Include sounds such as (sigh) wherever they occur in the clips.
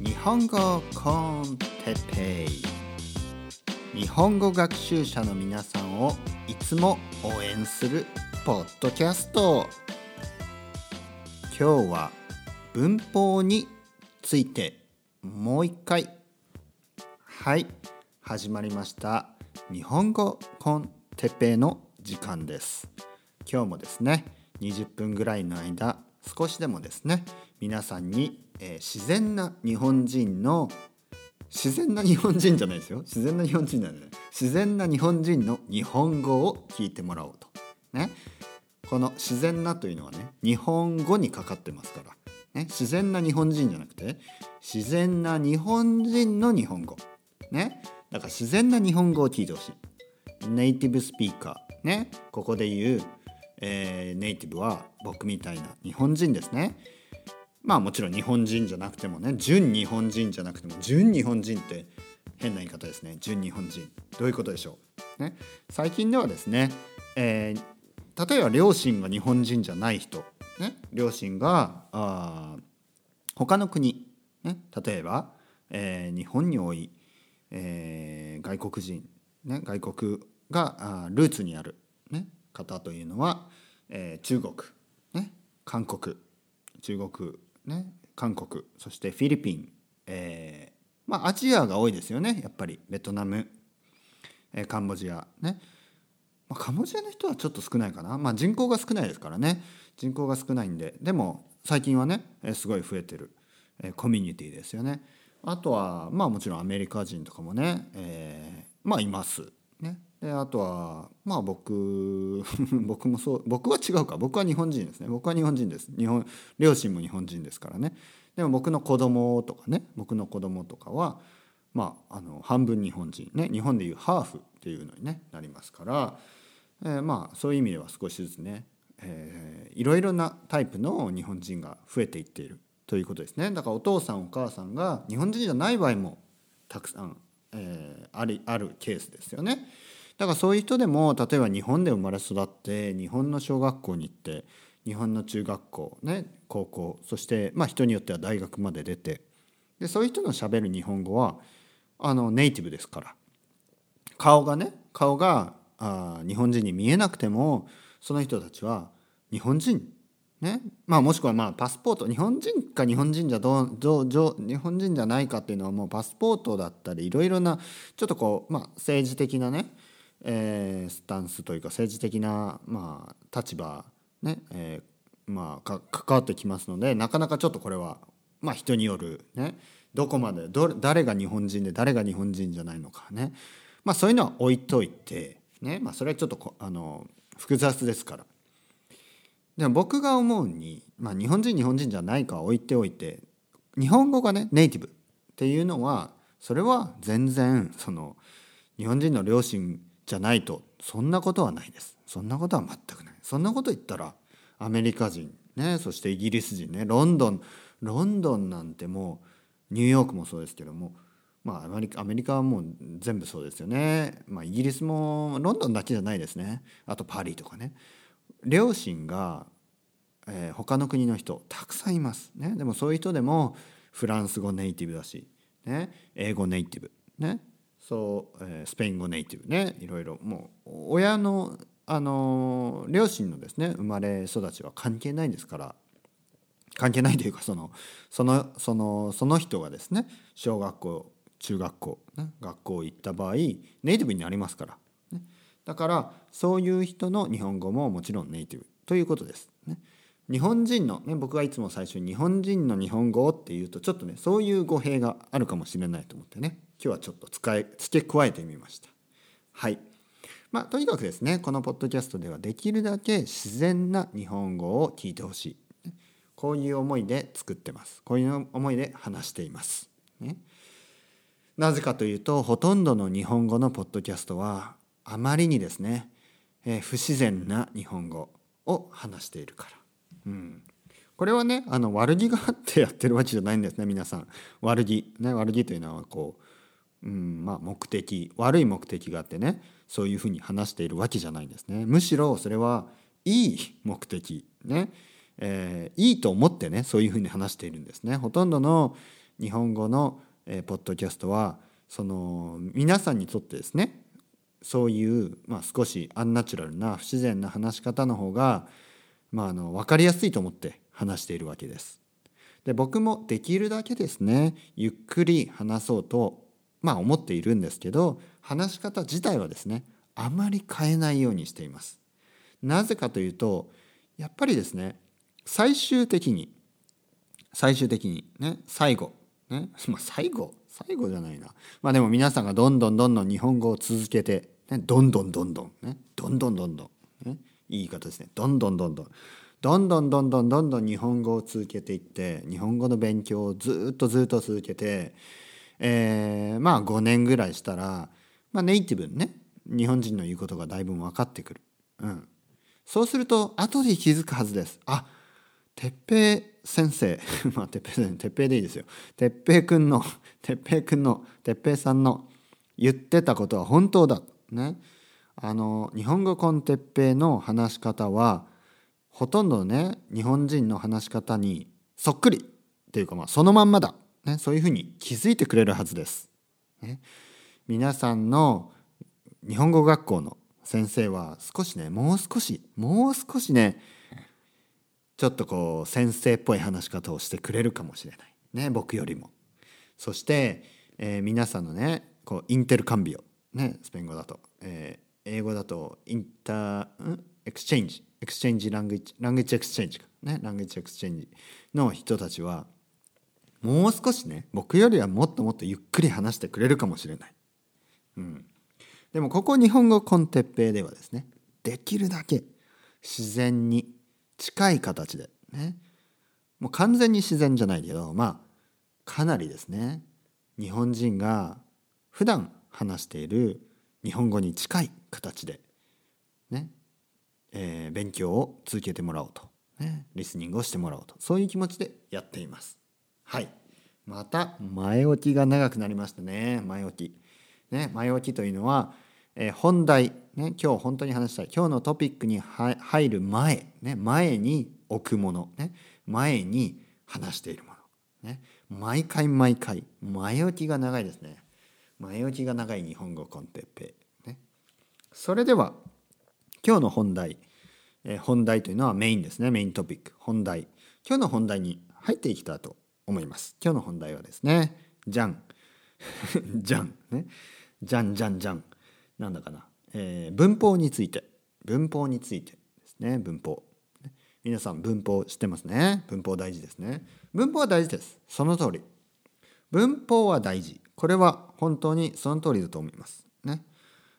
日本語コンテッペイ。日本語学習者の皆さんをいつも応援するポッドキャスト。今日は文法についてもう一回。はい始まりました。日本語コンテペイの時間です。今日もですね20分ぐらいの間少しでもですね皆さんに、えー、自然な日本人の自然な日本人じゃないですよ。自然な日本人じゃない自然な日本人の日本語を聞いてもらおうと。ね。この自然なというのはね日本語にかかってますから、ね、自然な日本人じゃなくて自然な日本人の日本語。ね。だから自然な日本語を聞いてほしい。ネイティブスピーカーね。ここで言うえー、ネイティブは僕みたいな日本人ですね。まあもちろん日本人じゃなくてもね純日本人じゃなくても純日本人って変な言い方ですね。純日本人。どういうことでしょう、ね、最近ではですね、えー、例えば両親が日本人じゃない人、ね、両親があ他の国、ね、例えば、えー、日本に多い、えー、外国人、ね、外国があルーツにある、ね、方というのは、えー、中国、ね、韓国。中国、ね、韓国そしてフィリピン、えー、まあアジアが多いですよねやっぱりベトナム、えー、カンボジアね、まあ、カンボジアの人はちょっと少ないかな、まあ、人口が少ないですからね。人口が少ないんで。でも最近はね、えー、すごい増えてる、えー、コミュニティですよね。あとはまあもちろんアメリカ人とかもね、えー、まあいます。ね。であとはまあ僕 (laughs) 僕もそう僕は違うか。僕は日本人ですね。僕は日本人です。日本両親も日本人ですからね。でも僕の子供とかね。僕の子供とかはまああの半分日本人ね。日本でいうハーフっていうのに、ね、なりますから、えー、まあそういう意味では少しずつね、えー、いろいろなタイプの日本人が増えていっているということですね。だからお父さんお母さんが日本人じゃない場合もたくさん、えー、あるあるケースですよね。だからそういう人でも例えば日本で生まれ育って日本の小学校に行って日本の中学校ね高校そしてまあ人によっては大学まで出てでそういう人のしゃべる日本語はあのネイティブですから。顔がね顔があ日本人に見えなくてもその人たちは日本人ねまあ、もしくはまあパスポート日本人か日本人じゃどうどう日本人じゃないかっていうのはもうパスポートだったりいろいろなちょっとこう、まあ、政治的なねえー、スタンスというか政治的な、まあ、立場ね、えー、まあ、関わってきますのでなかなかちょっとこれは、まあ、人による、ね、どこまでど誰が日本人で誰が日本人じゃないのかね、まあ、そういうのは置いといて、ねまあ、それはちょっとあの複雑ですから。でも僕が思うに、まあ、日本人日本人じゃないかは置いておいて日本語がねネイティブっていうのはそれは全然その日本人の両親じゃないとそんなことはないです。そんなことは全くない。そんなこと言ったらアメリカ人ねそしてイギリス人ねロンドンロンドンなんてもうニューヨークもそうですけどもまあアメリカアメリカはもう全部そうですよね。まあイギリスもロンドンだけじゃないですね。あとパリとかね。両親が、えー、他の国の人たくさんいます。ねでもそういう人でもフランス語ネイティブだし、ね、英語ネイティブね。そう、え、スペイン語ネイティブね。いろいろ。もう親のあの両親のですね生まれ育ちは関係ないんですから。関係ないというかそのそのそのその人がですね小学校中学校、ね、学校行った場合ネイティブになりますから、ね、だからそういう人の日本語ももちろんネイティブということです。ね、日本人の、ね、僕がいつも最初に日本人の日本語っていうとちょっとねそういう語弊があるかもしれないと思ってね。今日はちょっと使い付け加えてみました。はい。まあ、とにかくですねこのポッドキャストではできるだけ自然な日本語を聞いてほしい。こういう思いで作ってます。こういう思いで話しています。ね、なぜかというとほとんどの日本語のポッドキャストはあまりにですね、えー、不自然な日本語を話しているから。うん。これはねあの悪気があってやってるわけじゃないんですね皆さん。悪気。ね悪気というのはこううんまあ、目的悪い目的があってねそういうふうに話しているわけじゃないんですねむしろそれはいい目的ね、えー、いいと思ってねそういうふうに話しているんですね。ほとんどの日本語の、えー、ポッドキャストはその皆さんにとってですねそういう、まあ、少しアンナチュラルな不自然な話し方の方が、まあ、あの分かりやすいと思って話しているわけです。で僕もできるだけですねゆっくり話そうとまあ思っているんですけど話し方自体はですねあまり変えないようにしています。なぜかというとやっぱりですね最終的に最終的にね最後ねまあ最後最後じゃないなまあでも皆さんがどんどんどんどん日本語を続けて、ね、どんどんどんどんねどんどんどんどん、ね、いい言い方ですねどんどんどんどんどんどんどんどんどんどん日本語を続けていって日本語の勉強をずっとずっと続けて、えー、まあ5年ぐらいしたら、まあ、ネイティブにね日本人の言うことがだいぶ分かってくる。うん、そうすると後で気づくはずです。あ哲平先生 (laughs) まあ哲平先生哲平でいいですよ。哲平君の (laughs) 哲平君の哲平さんの言ってたことは本当だ。ね。あの日本語コンテッペイの話し方はほとんどね日本人の話し方にそっくりっていうかまあそのまんまだ、ね、そういうふうに気づいてくれるはずです。ね、皆さんの日本語学校の先生は少しねもう少しもう少しねちょっとこう先生っぽい話し方をしてくれるかもしれない。ね僕よりも。そして、えー、皆さんのねこうインテルカンビオねスペイン語だと、えー、英語だとインターexchange。exchange language language exchange か。ね language exchange の人たちはもう少しね僕よりはもっともっとゆっくり話してくれるかもしれない。うん、でもここ日本語 con Teppei ではですねできるだけ自然に近い形でねもう完全に自然じゃないけどまあかなりですね日本人が普段話している日本語に近い形でねえー、勉強を続けてもらおうと、ね、リスニングをしてもらおうとそういう気持ちでやっています。はい。また前置きが長くなりましたね。前置き。ね、前置きというのは、えー、本題、ね、今日本当に話したい。今日のトピックに入る前、ね、前に置くもの、ね、前に話しているもの、ね、毎回毎回前置きが長いですね。前置きが長い日本語コンテッペ、ね、それでは今日の本題、えー、本題というのはメインですね。メイントピック。本題。今日の本題に入っていきたいと思います。今日の本題はですねじゃんじゃんね。じゃんじゃんじゃんなんだかな、えー、文法について。文法についてですね。文法。皆さん文法知ってますね？文法大事ですね。文法は大事です。その通り。文法は大事。これは本当にその通りだと思います。ね。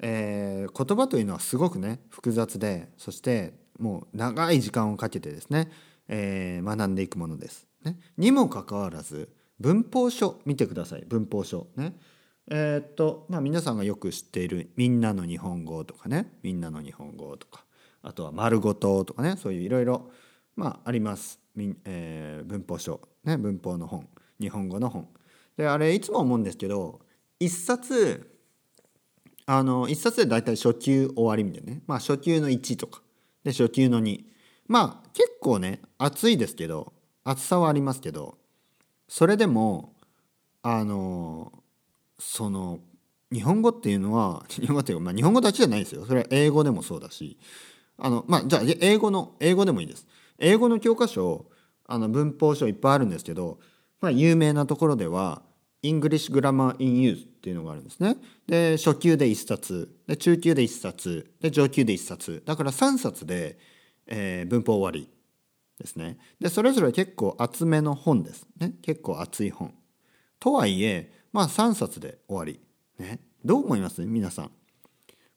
えー、言葉というのはすごくね複雑でそしてもう長い時間をかけてですね、えー、学んでいくものです。ね、にもかかわらず文法書見てください文法書。ね。えー、っとまあ皆さんがよく知っている「みんなの日本語」とかね「みんなの日本語」とかあとは「丸ごと」とかねそういういろいろまああります、えー、文法書、ね、文法の本日本語の本。であれいつも思うんですけど一冊あの1冊で大体初級終わりみたいなね。まあ初級の1とか。で初級の2まあ結構ね厚いですけど厚さはありますけどそれでもあのその日本語っていうのは (laughs) 日本語っていうか、まあ、日本語だけじゃないですよ。それは英語でもそうだしあのまあじゃあ英語の英語でもいいです。英語の教科書あの文法書いっぱいあるんですけど、まあ、有名なところでは English Grammar in Use っていうのがあるんですね。で初級で1冊で中級で1冊で上級で1冊。だから3冊で、えー、文法終わり。ですね。でそれぞれ結構厚めの本ですね結構厚い本。とはいえまあ3冊で終わり。ね、どう思います？皆さん。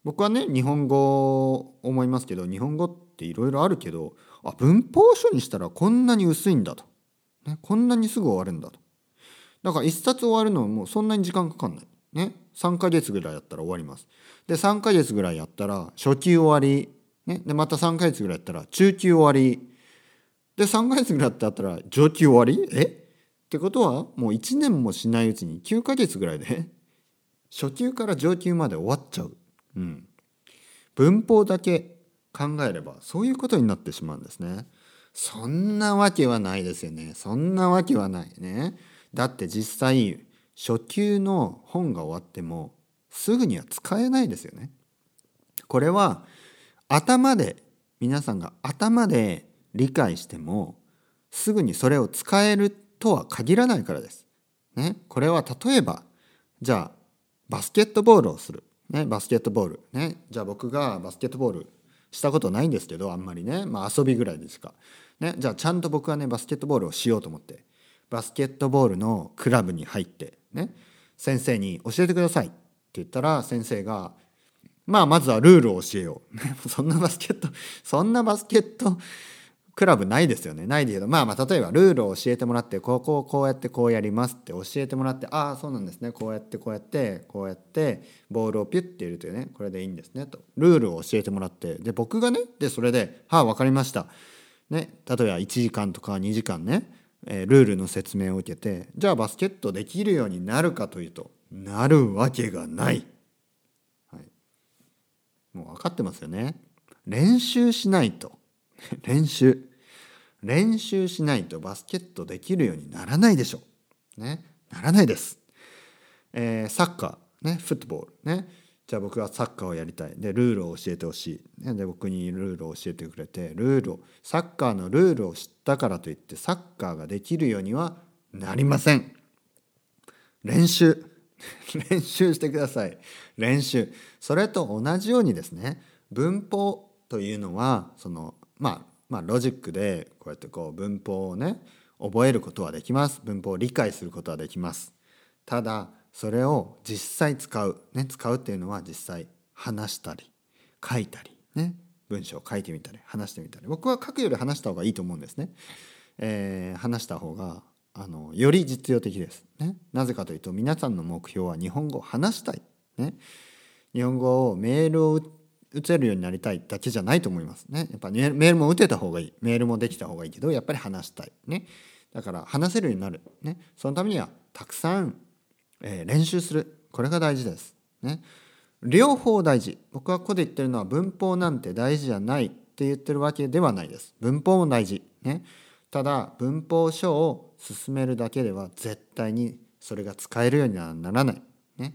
僕はね日本語思いますけど日本語っていろいろあるけどあ文法書にしたらこんなに薄いんだと、ね、こんなにすぐ終わるんだとだから1冊終わるのはもうそんなに時間かかんない。ね。3ヶ月ぐらいやったら終わります。で、3ヶ月ぐらいやったら初級終わり。ね。で、また3ヶ月ぐらいやったら中級終わり。で、3ヶ月ぐらいやったら上級終わり？え？ってことはもう1年もしないうちに9ヶ月ぐらいで初級から上級まで終わっちゃう。うん。文法だけ考えればそういうことになってしまうんですね。そんなわけはないですよねそんなわけはないねだって実際初級の本が終わってもすぐには使えないですよねこれは頭で皆さんが頭で理解してもすぐにそれを使えるとは限らないからです。ね、これは例えばじゃあバスケットボールをする、ね、バスケットボール、ね、じゃあ僕がバスケットボールしたことないんですけどあんまりね、まあ、遊びぐらいでしか、ね、じゃあちゃんと僕はねバスケットボールをしようと思ってバスケットボールのクラブに入って、ね、先生に教えてくださいって言ったら先生がまあまずはルールを教えよう。そんなバスケットそんなバスケットクラブないですよね。ないけどまあまあ例えばルールを教えてもらってここをこうやってこうやりますって教えてもらってああそうなんですね。こうやってこうやってこうやってボールをピュッて入れてねこれでいいんですねと。ルールを教えてもらって。で僕がねでそれで「はあ分かりました」ね例えば1時間とか2時間ね、えー、ルールの説明を受けてじゃあバスケットできるようになるかというとなるわけがない。はい、もう分かってますよね。練習しないと。(laughs) 練習。練習しないとバスケットできるようにならないでしょう。ね、ならないです。えー、サッカー、ね、フットボール、ね、じゃあ僕はサッカーをやりたい。で、ルールを教えてほしい。ね、で、僕にルールを教えてくれて、ルールを、サッカーのルールを知ったからといって、サッカーができるようにはなりません。練習。(laughs) 練習してください。練習。それと同じようにですね、文法というのは、その、まあ、まあ、ロジックでこうやってこう文法をね覚えることはできます。文法を理解することはできます。ただそれを実際使う、ね、使うっていうのは実際話したり書いたりね文章を書いてみたり話してみたり。僕は書くより話した方がいいと思うんですね、えー、話した方があのより実用的です、ね、なぜかというと皆さんの目標は日本語を話したい、ね、日本語をメールを打って打てるようになりたいだけじゃないと思いますね。やっぱメールも打てた方がいい。メールもできた方がいいけど、やっぱり話したい。ね。だから話せるようになる。ね。そのためにはたくさん、えー、練習する。これが大事です。ね。両方大事。僕はここで言ってるのは文法なんて大事じゃないって言ってるわけではないです。文法も大事。ね。ただ文法書を進めるだけでは絶対にそれが使えるようにはならない。ね。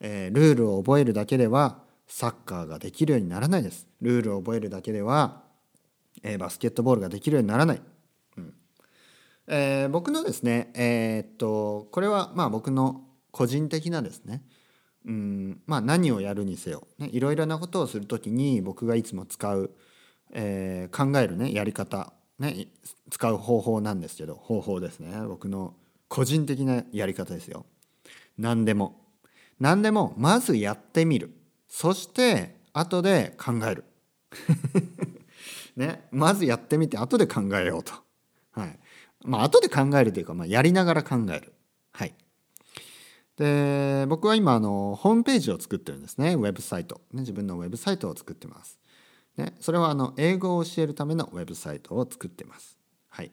えー、ルールを覚えるだけではサッカーができるようにならないです。ルールを覚えるだけでは、えー、バスケットボールができるようにならない、うん。えー、僕のですねえー、っとこれはまあ僕の個人的なですねうんまあ何をやるにせよ、ね、いろいろなことをする時に僕がいつも使う、えー、考えるねやり方ね使う方法なんですけど方法ですね。僕の個人的なやり方ですよ。何でも。何でもまずやってみる。そして後で考える (laughs) ね、まずやってみて後で考えようと。はい。まあ後で考えるというか、まあ、やりながら考える。はい。で僕は今あのホームページを作ってるんですねウェブサイト、ね、自分のウェブサイトを作ってます。ね、それはあの英語を教えるためのウェブサイトを作ってます。はい、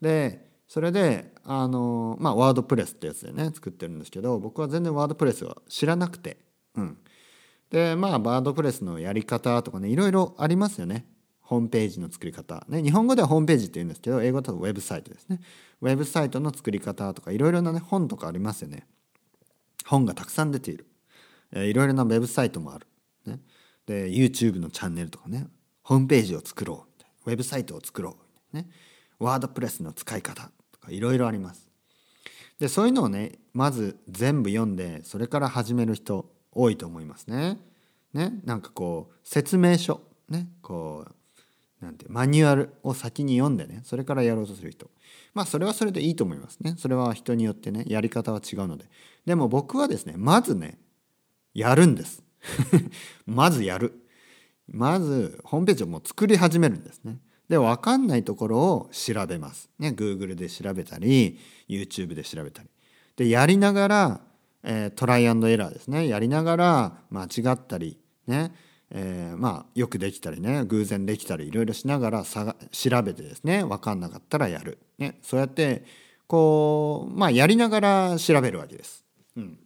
でそれであのまあワードプレスってやつでね作ってるんですけど僕は全然ワードプレスは知らなくて、うん、でまあバードプレスのやり方とかねいろいろありますよね。ホームページの作り方、ね、日本語ではホームページって言うんですけど英語だとウェブサイトですね。ウェブサイトの作り方とかいろいろな、ね、本とかありますよね。本がたくさん出ている。いろいろなウェブサイトもある、ね、で YouTube のチャンネルとかね。ホームページを作ろう。ウェブサイトを作ろう、ね、ワードプレスの使い方とかいろいろあります。でそういうのをねまず全部読んでそれから始める人。多いと思いますね。ねなんかこう説明書。ねこうなんてマニュアルを先に読んでねそれからやろうとする人。まあそれはそれでいいと思いますね。それは人によってねやり方は違うので。でも僕はですねまずねやるんです。(laughs) まずやる。まずホームページをもう作り始めるんですね。で分かんないところを調べます。ね Google で調べたり YouTube で調べたり。でやりながらえー、トライアンドエラーですねやりながら間違ったりねえー、まあよくできたりね偶然できたりいろいろしながらさが調べてですね分かんなかったらやる、ね、そうやってこうまあやりながら調べるわけです。うん、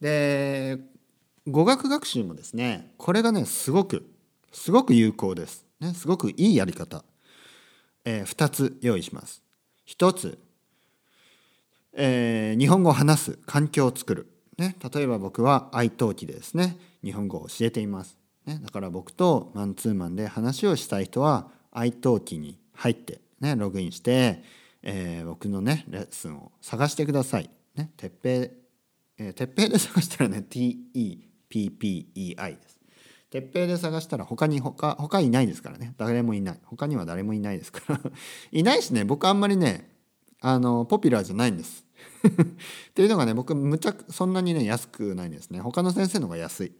で語学学習もですねこれがねすごくすごく有効です。ね、すごくいいやり方。えー、2つ用意します。1つ、えー、日本語を話す環境を作る。ね、例えば僕は愛登記でですね日本語を教えています。ね、だから僕とマンツーマンで話をしたい人は愛登記に入って、ね、ログインして、えー、僕のねレッスンを探してください。ね、てっぺい、えー、てっぺいで探したらね TEPPEI です。てっぺいで探したら他に他他いないですからね誰もいない他には誰もいないですから (laughs) いないしね僕あんまりねあのポピュラーじゃないんです (laughs) っていうのがね僕むちゃそんなにね安くないんですね。他の先生の方が安い。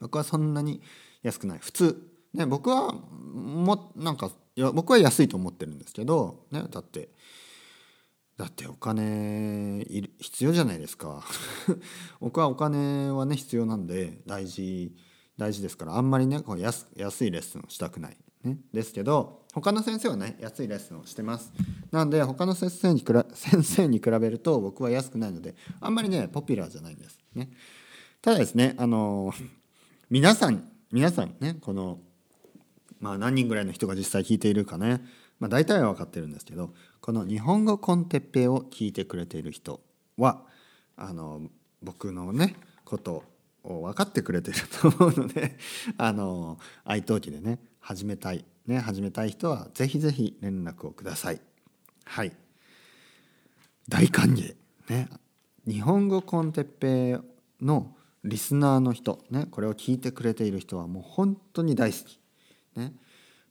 僕はそんなに安くない。普通。ね僕はもなんかいや僕は安いと思ってるんですけど、ね、だってだってお金必要じゃないですか。(laughs) 僕はお金はね必要なんで大事大事ですからあんまりねこう安安いレッスンをしたくない、ですけど他の先生はね安いレッスンをしてます。なんで他の先生に (laughs) 先生に比べると僕は安くないのであんまりねポピュラーじゃないんです。ね。ただですねあの (laughs) 皆さん皆さんねこのまあ何人ぐらいの人が実際聞いているかね、まあ、大体は分かってるんですけどこの日本語コンテッペイを聞いてくれている人はあの僕のねことを分かってくれてると思うのであの愛登記でね始めたい。ね始めたい人はぜひぜひ連絡をください。はい。大歓迎。ね。日本語コンテッペのリスナーの人ねこれを聞いてくれている人はもう本当に大好き。ね。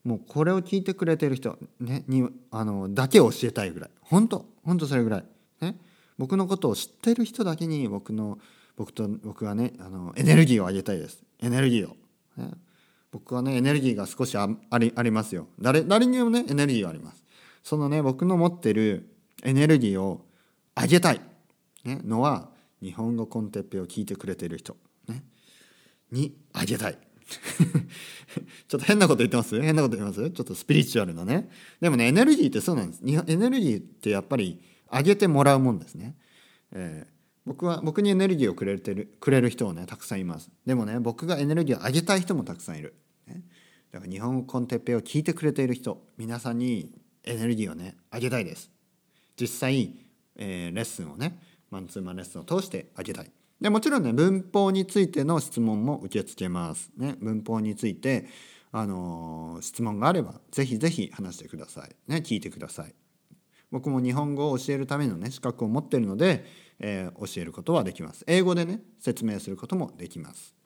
もうこれを聞いてくれている人、ね、にあのだけ教えたいぐらい。本当本当それぐらい、ね、僕のことを知ってる人だけに僕の僕と僕はねあのエネルギーを上げたいです。エネルギーを、ね、僕はねエネルギーが少しありありますよ。誰誰にもねエネルギーがあります。そのね僕の持ってるエネルギーを上げたい、ね、のは日本語コンテッペを聞いてくれてる人、ね、にあげたい。(laughs) ちょっと変なこと言ってます？変なこと言います？ちょっとスピリチュアルなね。でもねエネルギーってそうなんです。エネルギーってやっぱり上げてもらうもんですね、えー、僕は僕にエネルギーをくれてるくれる人をねたくさんいます。でもね僕がエネルギーを上げたい人もたくさんいる、だから日本語コンテッペを聞いてくれている人皆さんにエネルギーをね上げたいです実際、えー、レッスンをねマンツーマンレッスンを通してあげたいでもちろんね文法についての質問も受け付けます。ね、文法について、あのー、質問があればぜひぜひ話してください。ね、聞いてください。僕も日本語を教えるためのね資格を持っているので、えー、教えることはできます。英語でね説明することもできます。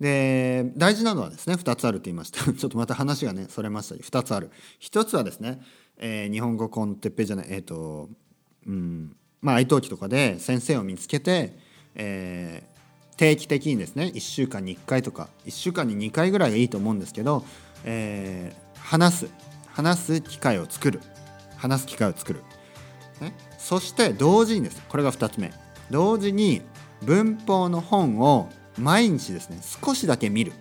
で大事なのはですね2つあると言いました。(laughs) ちょっとまた話がねそれました2つある。1つはですね、えー、日本語コンテッペじゃないえっ、ー、とうんまあ、愛登記とかで先生を見つけて、えー、定期的にですね1週間に1回とか1週間に2回ぐらいがいいと思うんですけど、えー、話す話す機会を作る。話す機会を作る、ね、そして同時にです。これが2つ目。同時に文法の本を毎日ですね。少しだけ見る、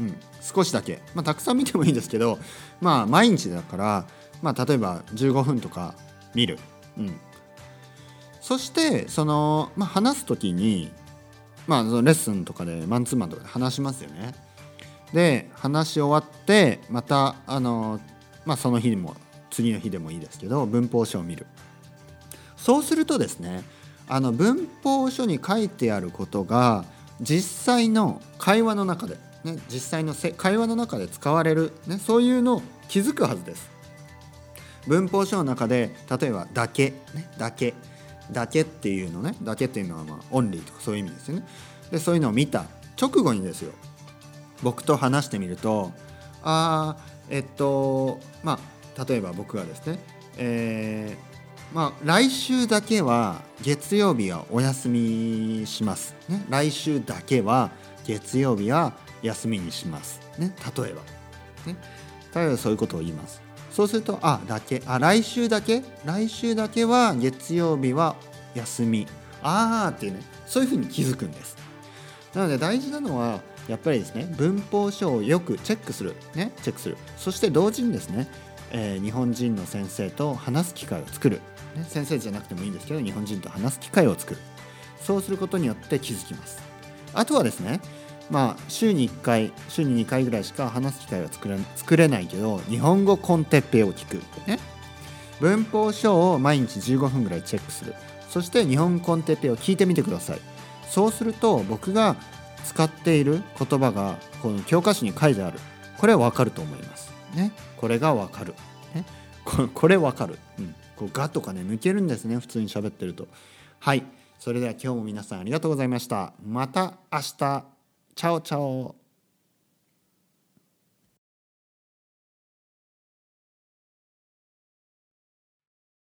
うん、少しだけ、まあ、たくさん見てもいいんですけどまあ毎日だから、まあ、例えば15分とか見る、うん、そしてその、まあ、話す時に、まあ、そのレッスンとかでマンツーマンとかで話しますよね。で話し終わってまたあの、まあ、その日も次の日でもいいですけど文法書を見る。そうするとですねあの文法書に書いてあることが実際の会話の中で、ね、実際の会話の中で使われる、ね、そういうのを気づくはずです。文法書の中で例えば「だけ」ね「だけ」だけっていうのねだけっていうのはまあオンリーとかそういう意味ですよねでそういうのを見た直後にですよ僕と話してみるとあえっとまあ例えば僕がですねえー、まあ来週だけは月曜日はお休みします、ね、来週だけは月曜日は休みにします、ね、例えば、ね、例えばそういうことを言います。そうするとあだけ。あ来週だけ？来週だけは月曜日は休み。ああっていうね。そういうふうに気づくんです。なので大事なのはやっぱりですね文法書をよくチェックする。ね。チェックする。そして同時にですね、えー、日本人の先生と話す機会を作る、ね、先生じゃなくてもいいんですけど日本人と話す機会を作る。そうすることによって気づきます。あとはですねまあ週に1回週に2回ぐらいしか話す機会は作れ作れないけど日本語コンテッペを聞く。ね。文法書を毎日15分ぐらいチェックする。そして日本コンテペを聞いてみてください。そうすると僕が使っている言葉がこの教科書に書いてある。これはわかると思います。ね。これがわかる、ね、こ (laughs) これわかる、うん、こうガとかね抜けるんですね普通に喋ってると。はい。それでは今日も皆さんありがとうございました。また明日。チャオチャオ。